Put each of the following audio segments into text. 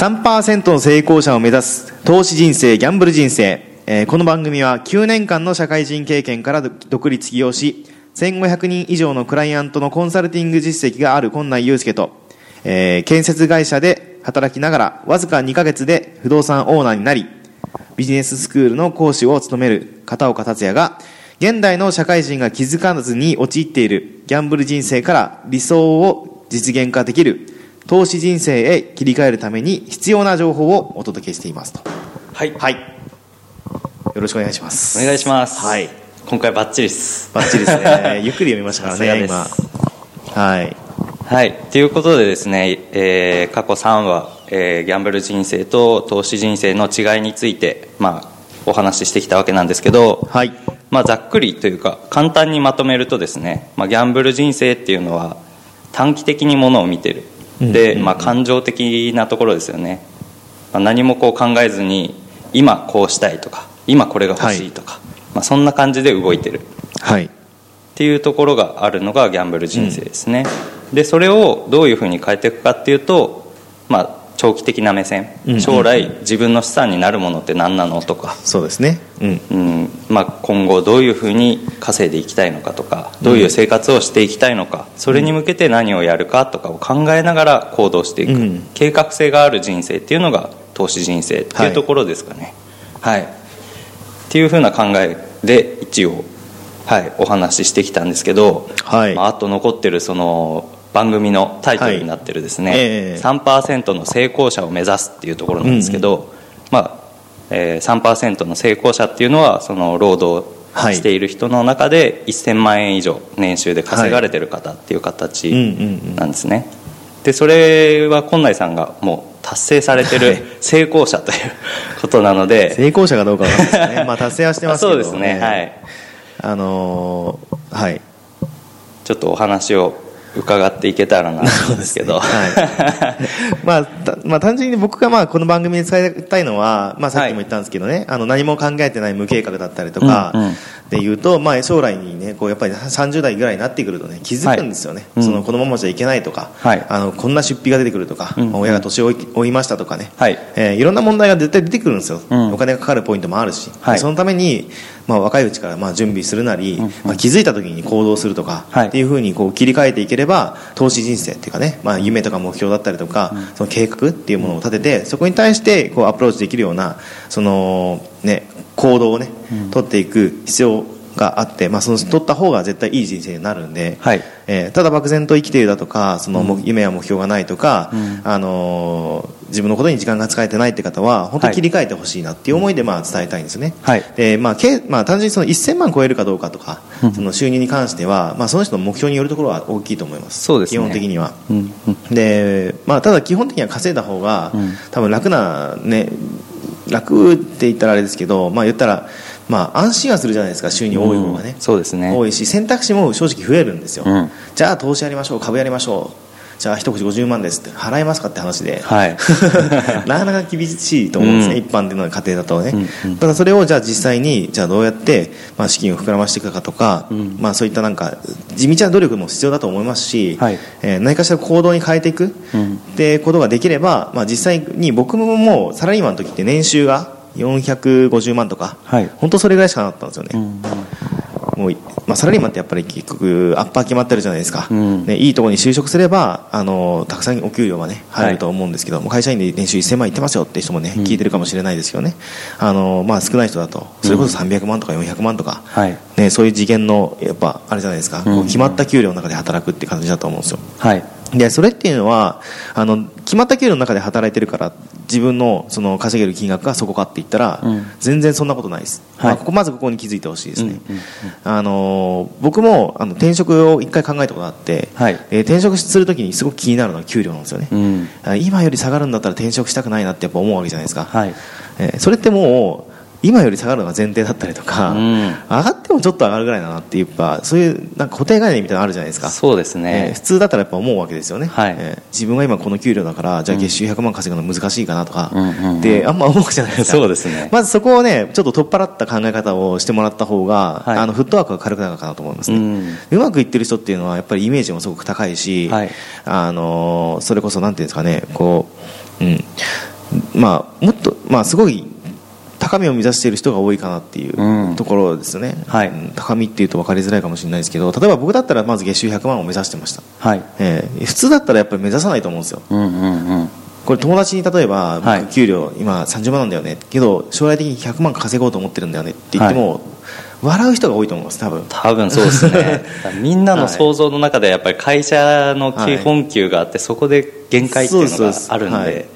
3%の成功者を目指す投資人生ギャンブル人生、えーこの番組は9年間の社会人経験から独立起業し1500人以上のクライアントのコンサルティング実績がある今内祐介と、えー建設会社で働きながらわずか2ヶ月で不動産オーナーになりビジネススクールの講師を務める片岡達也が現代の社会人が気づかずに陥っているギャンブル人生から理想を実現化できる投資人生へ切り替えるために必要な情報をお届けしていますと。はい。はい。よろしくお願いします。お願いします。はい。今回バッチリです。バッチリですね。ゆっくり読みましたからね今。はい。はい。ということでですね、えー過去3話、えーギャンブル人生と投資人生の違いについて、まあ、お話ししてきたわけなんですけど、はい。まあ、ざっくりというか簡単にまとめるとですね、まあ、ギャンブル人生っていうのは短期的にものを見てるで、まあ、感情的なところですよね、まあ、何もこう考えずに今こうしたいとか今これが欲しいとか、まあ、そんな感じで動いてる。はい。っていうところがあるのがギャンブル人生ですね、でそれをどういうふうに変えていくかっていうと、まあ、長期的な目線、うん。将来自分の資産になるものって何なのとか、そうですね。うん。うん。まあ、今後どういうふうに稼いでいきたいのかとかどういう生活をしていきたいのかそれに向けて何をやるかとかを考えながら行動していく、うん。計画性がある人生っていうのが投資人生っていうところですかね。はい、っていうふうな考えで一応、はい、お話ししてきたんですけど、はい。まあ、あと残ってるその番組のタイトルになってるですね、はい。ええ。3%の成功者を目指すっていうところなんですけど、まあえー、3%の成功者っていうのはその労働はいしている人の中で1000万円以上年収で稼がれてる方っていう形うんうんうん。なんですね。でそれは今内さんがもう達成されてはい。る成功者ということなので、成功者かどうかわかんないですね。まあ達成はしてますけど。そうですねはい。あのーはい。ちょっとお話を伺っていけたらな うんですけど。はい。まあ、たまあ単純に僕がまあこの番組に伝えたいのは、まあ、さっきも言ったんですけどね、あの何も考えてない無計画だったりとかうんうん。でいうと、まあ、将来にねこうやっぱり30代ぐらいになってくるとね気づくんですよね、はいそのこのままじゃいけないとか、はい。あのこんな出費が出てくるとか、うんうん。親が年を追い追いましたとかね、はい。えーいろんな問題が絶対出てくるんですよ、うん。お金がかかるポイントもあるし、はい。そのために、まあ、若いうちからまあ準備するなり、うんうん。まあ、気づいた時に行動するとか、はい。っていうふうにこう切り替えていければ投資人生っていうかね、まあ、夢とか目標だったりとか、その計画っていうものを立ててそこに対してこうアプローチできるようなその、ね、行動をね、取っていく必要があって、まあ、その取った方が絶対いい人生になるんで、はい。えーただ漠然と生きているだとかその目夢や目標がないとか、うん。あのー自分のことに時間が使えてないって方は本当に切り替えてほしいなっていう思いでまあ伝えたいんですね、はい。でまあけまあ、単純にその1000万超えるかどうかとか、その収入に関しては、まあ、その人の目標によるところは大きいと思います。そうですね。基本的には。うん。うん。で、まあ、ただ基本的には稼いだ方が、うん。多分楽なね楽って言ったらあれですけど、まあ、言ったら、まあ、安心はするじゃないですか収入多い方がね、うんそうですね。多いし選択肢も正直増えるんですよ、うん。じゃあ投資やりましょう株やりましょう。じゃあ一口50万ですって。払えますかって話で、はい。なかなか厳しいと思うんですね、うん。一般的な家庭だとね、うんうん。ただそれをじゃあ実際にじゃあどうやって、まあ、資金を膨らましていくかとか、うん。まあ、そういったなんか地道な努力も必要だと思いますし、はい。えー何かしら行動に変えていく、うん。ってことができれば、まあ、実際に僕ももうサラリーマンの時って年収が450万とか、はい。本当それぐらいしかなかったんですよね、うんもうまあ、サラリーマンってやっぱり結局アッパー決まってるじゃないですか、うん。ね、いいところに就職すればあのたくさんお給料が、ね、入ると思うんですけど、もう会社員で年収1000万いってますよって人も、ねうん。聞いてるかもしれないですけどね。あの、まあ、少ない人だとそれこそ300万とか400万とか、はい。ね、そういう次元のやっぱあれじゃないですか、決まった給料の中で働くって感じだと思うんですよ。はいでそれっていうのはあの決まった給料の中で働いてるから自分のその稼げる金額がそこかって言ったら、うん。全然そんなことないです、はい。まあ、ここまずここに気づいてほしいですね、うんうんうん。あの僕もあの転職を一回考えたことがあって、はい。えー転職するときにすごく気になるのは給料なんですよね、うん。あ今より下がるんだったら転職したくないなってやっぱ思うわけじゃないですか、はい。えーそれってもう今より下がるのが前提だったりとか、うん。上がってもちょっと上がるぐらいだなっていうやっぱそういうなんか固定概念みたいなのあるじゃないですか。そうですえーね普通だったらやっぱ思うわけですよね、はい。えー自分が今この給料だからじゃあ月収100万稼ぐの難しいかなとか、うんであんま思うじゃないですか。そうですね。まずそこをねちょっと取っ払った考え方をしてもらった方が、はい。あのフットワークが軽くなるかなと思いますね、ううん。まくいってる人っていうのはやっぱりイメージもすごく高いし、はい。あのーそれこそなんていうんですかねこう、うん。まあもっとまあすごい高みを目指している人が多いかなっていううん。ところですよね、はい。うん。高みっていうと分かりづらいかもしれないですけど例えば僕だったらまず月収100万を目指してました、はい。えー普通だったらやっぱり目指さないと思うんですよ。うんうんうん。これ友達に例えばはい。僕給料今30万なんだよね。けど将来的に100万稼ごうと思ってるんだよねって言っても、笑う人が多いと思います多分。多分そうですね。みんなの想像の中でやっぱり会社の基本給があって、そこで限界っていうのがあるんで、はい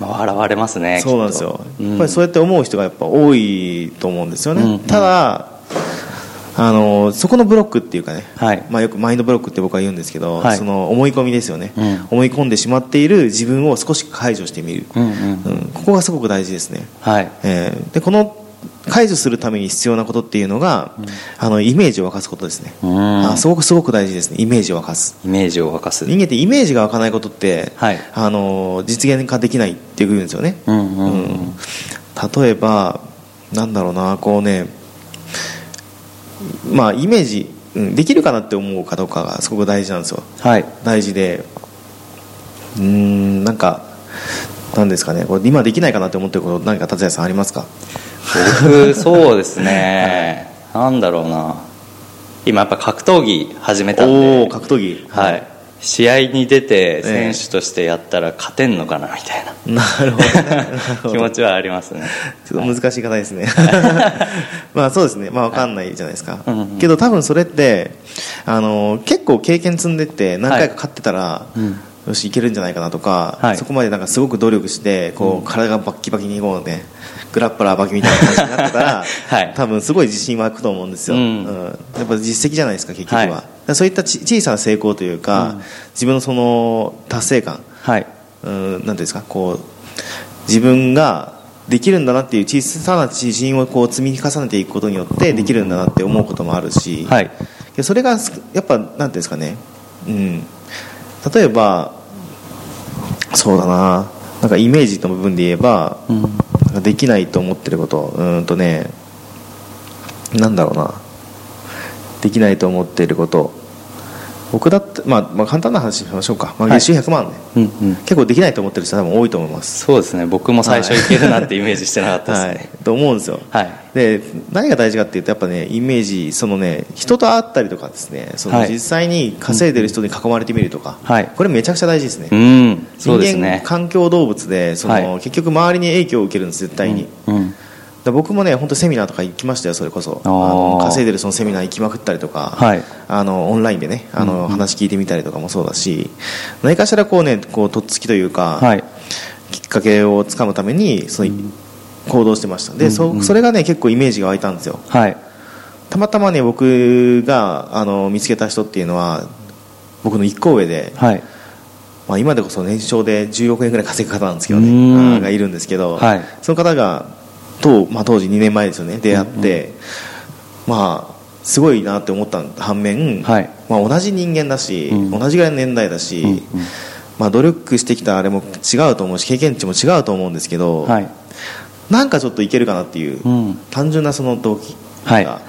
まあ、笑われますねそうなんですよ、きっとやっぱりそうやって思う人がやっぱ多いと思うんですよね、うんただあのそこのブロックっていうかね、はい。まあ、よくマインドブロックって僕は言うんですけど、はい。その思い込みですよね、うん。思い込んでしまっている自分を少し解除してみる、うんうん。うん。ここがすごく大事ですね、はい。えーでこの解除するために必要なことっていうのが、あのイメージを沸かすことですね、うん。あすごくすごく大事ですね。イメージを沸かす。イメージを沸かす。人間ってイメージが湧かないことって、はい。あの実現化できないって言うんですよね、うんうんうんうん。例えばなんだろうなこうねまあイメージ、うん、できるかなって思うかどうかがすごく大事なんですよ。はい。大事で。うーんなんかなんですかね。これ今できないかなって思ってること何か達也さんありますか？僕そうですね。なんだろうな。今やっぱ格闘技始めたんおで。お格闘技。はい。試合に出てええ。選手としてやったら勝てんのかなみたいな。なるほど気持ちはありますね。ちょっと難しい方ですね。まあそうですね。まあ分かんないじゃないですか、うんうんけど多分それってあの結構経験積んでって何回か勝ってたら、うん。よしいけるんじゃないかなとか、はい。そこまでなんかすごく努力してこう、体がバッキバキにこうねグラップラーバキみたいな感じになってたら、はい。多分すごい自信湧くと思うんですよ、うん。やっぱ実績じゃないですか結局は、はい。そういったち小さな成功というか、自分のその達成感。はい。うんなんていうんですかこう自分ができるんだなっていう小さな自信をこう積み重ねていくことによってできるんだなって思うこともあるし、はい。でそれがすやっぱなんていうんですかね、うん、例えばそうだな。なんかイメージの部分で言えば、うんできないと思ってることうんとねなんだろうな。できないと思っていること。僕だって、まあ、まあ簡単な話しましょうか、まあ、はい。月収100万ね、うんうん。結構できないと思ってる人は多分多いと思います。そうですね。僕も最初いけるなってイメージしてなかったです はい。ね、と思うんですよ。はい。で何が大事かっていうとやっぱねイメージそのね人と会ったりとかですねそのはい。実際に稼いでる人に囲まれてみるとか、はい。これめちゃくちゃ大事ですね、うん。そうです人間ね環境動物でその、はい。結局周りに影響を受けるんです絶対に、うんだから僕もね本当セミナーとか行きましたよそれこそ。あー。の稼いでるそのセミナー行きまくったりとか、はい。あのオンラインでねあの、話聞いてみたりとかもそうだし何かしらこうねこうとっつきというか、はい。きっかけをつかむためにその、行動してました。で、そそれがね結構イメージが湧いたんですよ。はい。たまたまね僕があの見つけた人っていうのは僕の1個上で、はい。まあ、今でこそ年商で10億円ぐらい稼ぐ方なんですけどねがいるんですけど、はい。その方が当,、まあ、当時2年前ですよね。出会って、まあすごいなって思った反面、はい。まあ、同じ人間だし、うん。同じぐらいの年代だし、うんうん。まあ、努力してきたあれも違うと思うし経験値も違うと思うんですけど、はい。なんかちょっといけるかなっていう、うん。単純なその動機はい。が、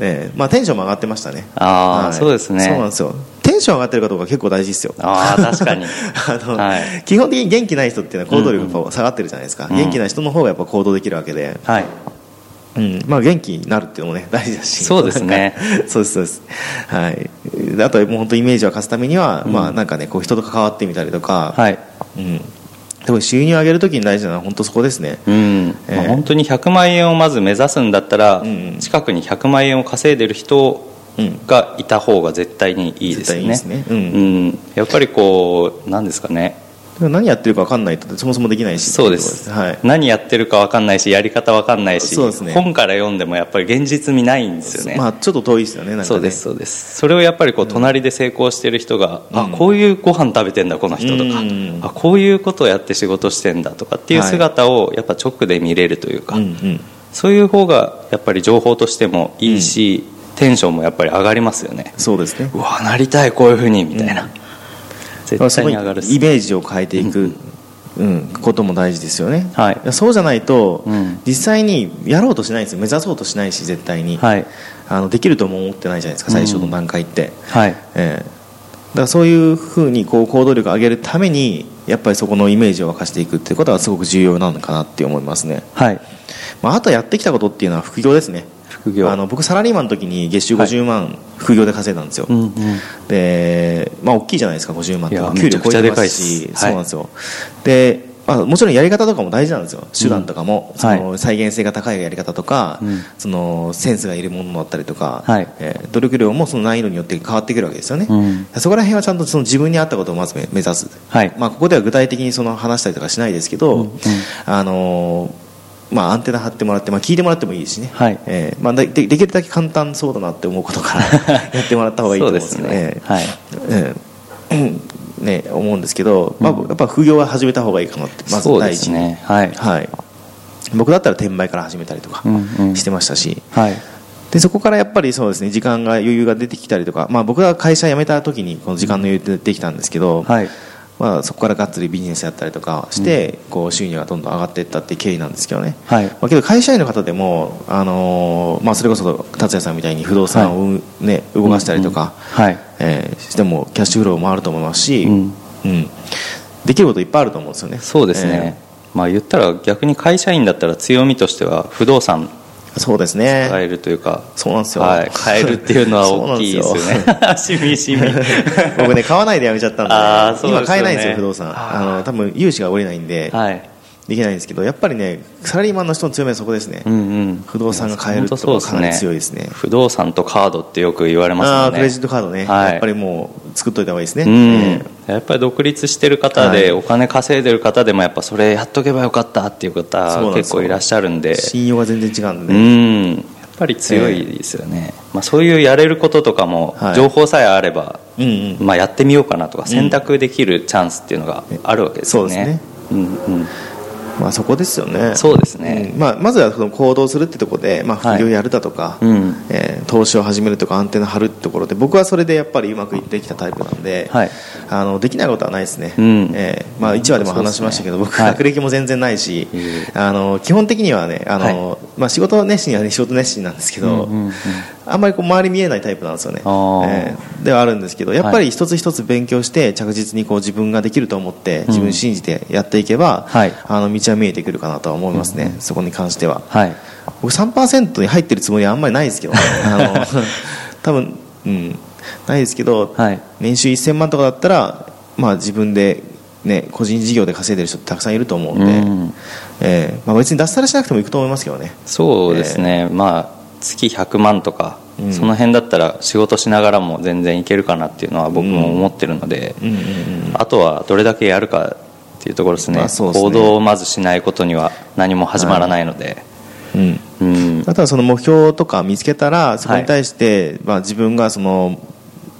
ねまあ、テンションも上がってましたね。あーはい。そうですね。そうなんですよ。テンション上がってるかどうか結構大事ですよ。ああ確かに。あのはい。基本的に元気ない人っていうのは行動力が下がってるじゃないですか、うん。元気な人の方がやっぱ行動できるわけで、はい。うん。まあ、元気になるっていうのもね大事だし。そうですね。そうですそうです。はい。あとはもう本当イメージを貸すためには、うん。まあなんかねこう人と関わってみたりとか、はい。うん、でも収入を上げるときに大事なのは本当そこですね。うん。ええ。まあ、本当に100万円をまず目指すんだったら、うんうん。近くに100万円を稼いでる人うんがいた方が絶対にいいですよね。絶対いいですねうん。うんやっぱりこうなんですかね。何やってるか分かんないとそもそもできないし。そうです、はい。何やってるか分かんないしやり方分かんないし、そうですね。本から読んでもやっぱり現実味ないんですよね、まあちょっと遠いですよねね。そうですそうです。それをやっぱりこう隣で成功してる人が、うん。あこういうご飯食べてんだこの人とか、うん。あこういうことをやって仕事してんだとかっていう姿をやっぱ直で見れるというか、うんうん。そういう方がやっぱり情報としてもいいし、テンションもやっぱり上がりますよね。そうですね。うわなりたいこういうふうにみたいな、まあ絶対に上がるイメージを変えていく、うん、ことも大事ですよね、はい。やそうじゃないと、うん。実際にやろうとしないんですよ。目指そうとしないし絶対に、はい。あのできるとも思ってないじゃないですか最初の段階って、はい。ええ。からそういうふうにこう行動力を上げるためにやっぱりそこのイメージを沸かしていくっていうことはすごく重要なのかなって思いますね、はい。まあ、あとやってきたことっていうのは副業ですね副業。あの僕サラリーマンの時に月収50万副業で稼いだんですよ、うんうん。でまあ大きいじゃないですか50万って給料超えてますしそうなんですよ、で、まあ、もちろんやり方とかも大事なんですよ。手段とかも、うんその再現性が高いやり方とか、うん。そのセンスがいるものだったりとか、はい。えー努力量もその難易度によって変わってくるわけですよね、うん。そこら辺はちゃんとその自分に合ったことをまず目目指す、はい。まあ、ここでは具体的にその話したりとかしないですけど、うんうん。あのーまあ、アンテナ張ってもらって、まあ、聞いてもらってもいいですしね、はい。えーまあ、ででできるだけ簡単そうだなって思うことから やってもらった方がいいと思うんで。すね。ねはい。えーね思うんですけど、まあ、やっぱ副業は始めた方がいいかなってまず第一に、ねはい。はい、僕だったら転売から始めたりとかうんうん。してましたし、はい。でそこからやっぱりそうですね時間が余裕が出てきたりとか、まあ、僕が会社辞めた時にこの時間の余裕ってできたんですけど、はいまあ、そこからがっつりビジネスやったりとかして、こう収入がどんどん上がっていったっていう経緯なんですけどね、はい。まあ、けど会社員の方でも、あのーまあ、それこそ達也さんみたいに不動産を、ね動かしたりとか、はい。えーしてもキャッシュフローもあると思いますし、うん。うん。できることいっぱいあると思うんですよね。そうですね、まあ言ったら逆に会社員だったら強みとしては不動産えーそうですね。変えるというか、そうなんですよ、はい、変えるっていうのは大きいですよね。しみしみ。僕ね買わないでやめちゃったんでね。今買えないんですよ不動産。あの多分融資が下りないんで、はいできないんですけどやっぱりねサラリーマンの人の強みはそこですね、うんうん。不動産が買えるってところがかなり強いですね。不動産とカードってよく言われますね。ああクレジットカードね、はい。やっぱりもう作っといた方がいいですね、うん。えやっぱり独立してる方はい。でお金稼いでる方でもやっぱそれやっとけばよかったっていう方結構いらっしゃるんで。え信用が全然違うんで。うね、ん。やっぱり強いですよね、まあ、そういうやれることとかもはい。情報さえあれば、うんうん。まあ、やってみようかなとか選択できるチャンスっていうのがあるわけですよね,、そうですね。うんうんまあ、そこですよね。そうですね。うん。まあ、まずはその行動するってところで、まあ、はい。副業やるだとか、うん。えー投資を始めるとかアンテナ張るってところで僕はそれでやっぱりうまくいってきたタイプなんで、はい。あのできないことはないですね、うん。えーまあ、1話でも話しましたけど、僕、はい。学歴も全然ないし、いえいえ。あの基本的にはねあの、はまあ、仕事熱心は、ね、仕事熱心なんですけど、うんうんうん。あんまりこう周り見えないタイプなんですよね、えーではあるんですけどやっぱり一つ一つ勉強して着実にこう自分ができると思って自分信じてやっていけば、はい。あの道は見えてくるかなとは思いますね、そこに関しては。はい。僕3%に入ってるつもりはあんまりないですけどね。あの多分、うん、ないですけど、はい。年収1000万とかだったら、まあ、自分で、ね、個人事業で稼いでる人ってたくさんいると思うんで、うん。えーまあ、別に脱サラしなくてもいくと思いますけどね。そうですね、まあ月100万とか、うん。その辺だったら仕事しながらも全然いけるかなっていうのは僕も思ってるので、うんうんうん。あとはどれだけやるかっていうところですね,、ますね。行動をまずしないことには何も始まらないので、うん。うん。あとはその目標とか見つけたらそこに対して、まあ、自分がその、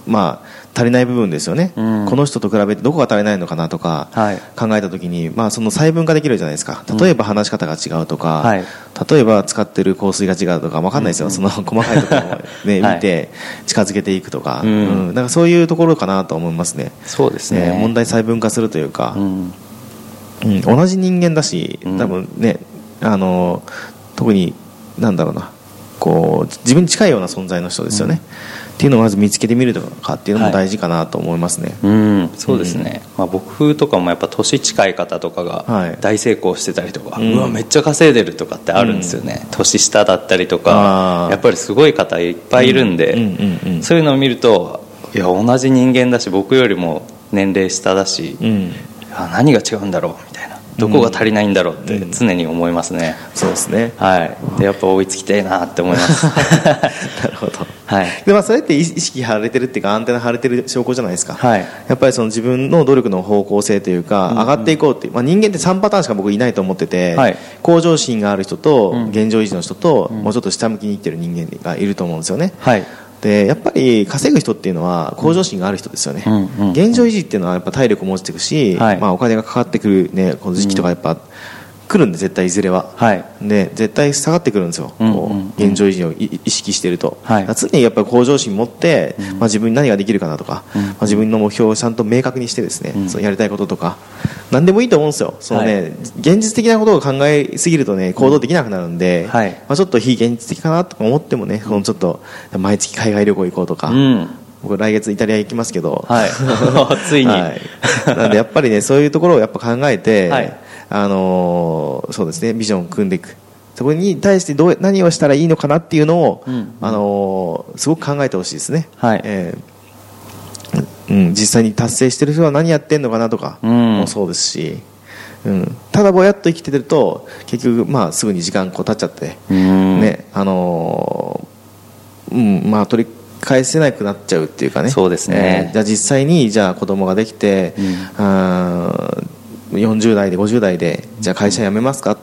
まあ、足りない部分ですよね、うん。この人と比べてどこが足りないのかなとかはい。考えた時に、まあ、その細分化できるじゃないですか。例えば話し方が違うとか、はい。例えば使ってる香水が違うとか分かんないですよ、その細かいところを、ね はい。見て近づけていくとか、うん。うん。なんかそういうところかなと思いますね。そうですね。ね問題細分化するというか、うんうん、同じ人間だし、うん。多分ね、あの特になんだろうなこう自分に近いような存在の人ですよね、っていうのをまず見つけてみるとかっていうのも大事かなと思いますね、うん、そうですね、まあ、僕とかもやっぱ年近い方とかはい。が大成功してたりとか、ううんわめっちゃ稼いでるとかってあるんですよね、年下だったりとあかー。やっぱりすごい方いっぱいいるんで、うんうんうん。そういうのを見るといや同じ人間だし僕よりも年齢下だし、うんあ何が違うんだろう？みたいな。どこが足りないんだろうって常に思いますね、そうですね。はい。でやっぱ追いつきたいなって思います。なるほど。はい。でまあ、それって意識張れてるっていうかアンテナ張れてる証拠じゃないですか、はい。やっぱりその自分の努力の方向性というか、上がっていこうっていう、まあ、人間って3パターンしか僕いないと思ってて、はい。向上心がある人と、うん。現状維持の人と、もうちょっと下向きに生きてる人間がいると思うんですよね、はいでやっぱり稼ぐ人っていうのは向上心がある人ですよね、現状維持っていうのはやっぱ体力も落ちていくし、はい。まあ、お金がかかってくる、ね、この時期とかやっぱ来るんで絶対いずれは、はい。で絶対下がってくるんですよ、うんうんこう現状維持をい意識していると、はい。常にやっぱり向上心持って、まあ、自分に何ができるかなとか、うん。まあ、自分の目標をちゃんと明確にしてですね、うん。そのやりたいこととか何でもいいと思うんですよ。その、ねはい。現実的なことを考えすぎるとね行動できなくなるんで、はい。まあ、ちょっと非現実的かなとか思ってもねこのちょっと毎月海外旅行行こうとか、うん。僕来月イタリア行きますけど、はい。ついに。はい、なんでやっぱりねそういうところをやっぱ考えて、はいあのーそうですね。ビジョンを組んでいく。そこに対してどう何をしたらいいのかなっていうのを、うん。あのーすごく考えてほしいですね、はい。えーうん、実際に達成してる人は何やってんのかなとかうん。もそうですし、うん、ただぼやっと生きてると結局、まあ、すぐに時間こう経っちゃって、うん。ねあのーうんまあ、取り返せなくなっちゃうっていうかね。そうですね。えーじゃあ実際にじゃあ子供ができて、あー40代で50代でじゃあ会社辞めますかっ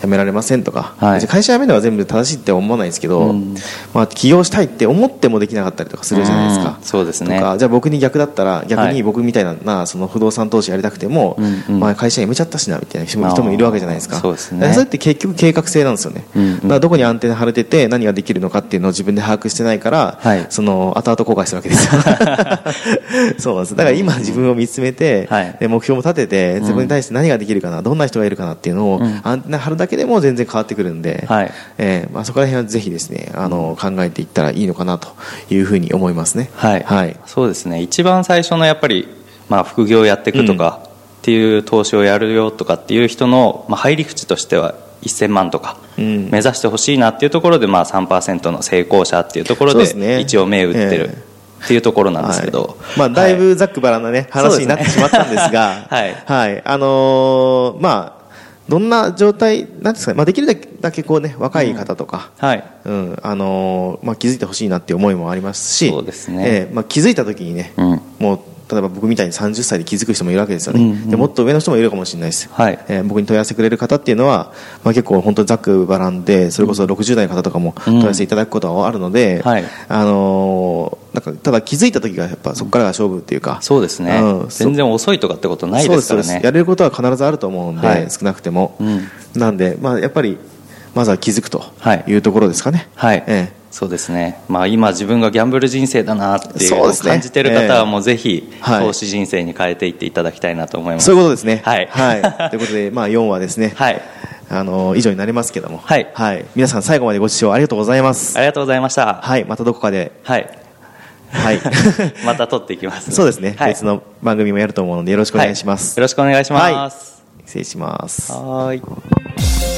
辞められませんとか、はい。会社辞めるのは全部正しいって思わないですけど、うん。まあ、起業したいって思ってもできなかったりとかするじゃないですか。うん。そうですね。じゃあ僕に逆だったら逆はい。に僕みたいな,、なその不動産投資やりたくても、うんうん。まあ、会社辞めちゃったしなみたいな人も人もいるわけじゃないですか。そうですね。それって結局計画性なんですよね、うんうん。だからどこにアンテナ張れてて何ができるのかっていうのを自分で把握してないから、はい。その後々後悔するわけですよ。そうです。だから今自分を見つめて、はい。で目標も立ててそこに対して何ができるかなどんな人がいるかなっていうのを、うん。アンテナ張るだけでも全然変わってくるんで、はい。えーまあ、そこら辺はぜひですねあの考えていったらいいのかなというふうに思いますね。はい、はい。そうですね。一番最初のやっぱり、まあ、副業をやっていくとかっていう投資をやるよとかっていう人の、まあ、入り口としては1000万とかうん。目指してほしいなっていうところで、まあ、3%の成功者っていうところで一応銘打ってるえっていうところなんですけど、はい。まあ、だいぶざっくばらんなね、話になってしまったんですが、はい。はい、あのーまあ、どんな状態なんですかね、まあ、できるだけこうね、若い方とか、はい。うん。あのーまあ、気づいてほしいなっていう思いもありますし、そうですね。ええまあ、気づいた時にね、うん。もう例えば僕みたいに30歳で気づく人もいるわけですよね、うんうん。でもっと上の人もいるかもしれないです、はい。えー僕に問い合わせてくれる方っていうのは、まあ、結構本当ざっくばらんでそれこそ60代の方とかも問い合わせいただくことはあるので、はい。あのーなんかただ気づいた時がやっぱそこからが勝負っていうか、そうですね、うん。全然遅いとかってことないですからね。やれることは必ずあると思うんで、はい。少なくても、うん。なんで、まあ、やっぱりまずは気づくとはい。いうところですかね。はい、ええそうですね、まあ、今、自分がギャンブル人生だなっていうの感じてる方ええは、もうぜひ、はい。投資人生に変えていっていただきたいなと思います。そういうことですね。はい。ということで、まあ、4話ですね。はい、あの以上になりますけども、はい。皆さん最後までご視聴ありがとうございます。ありがとうございました。はい、またどこかで、はい、はい、また撮っていきます。そうですね、はい。別の番組もやると思うのでよろしくお願いします。はい。よろしくお願いします。失礼します。はーい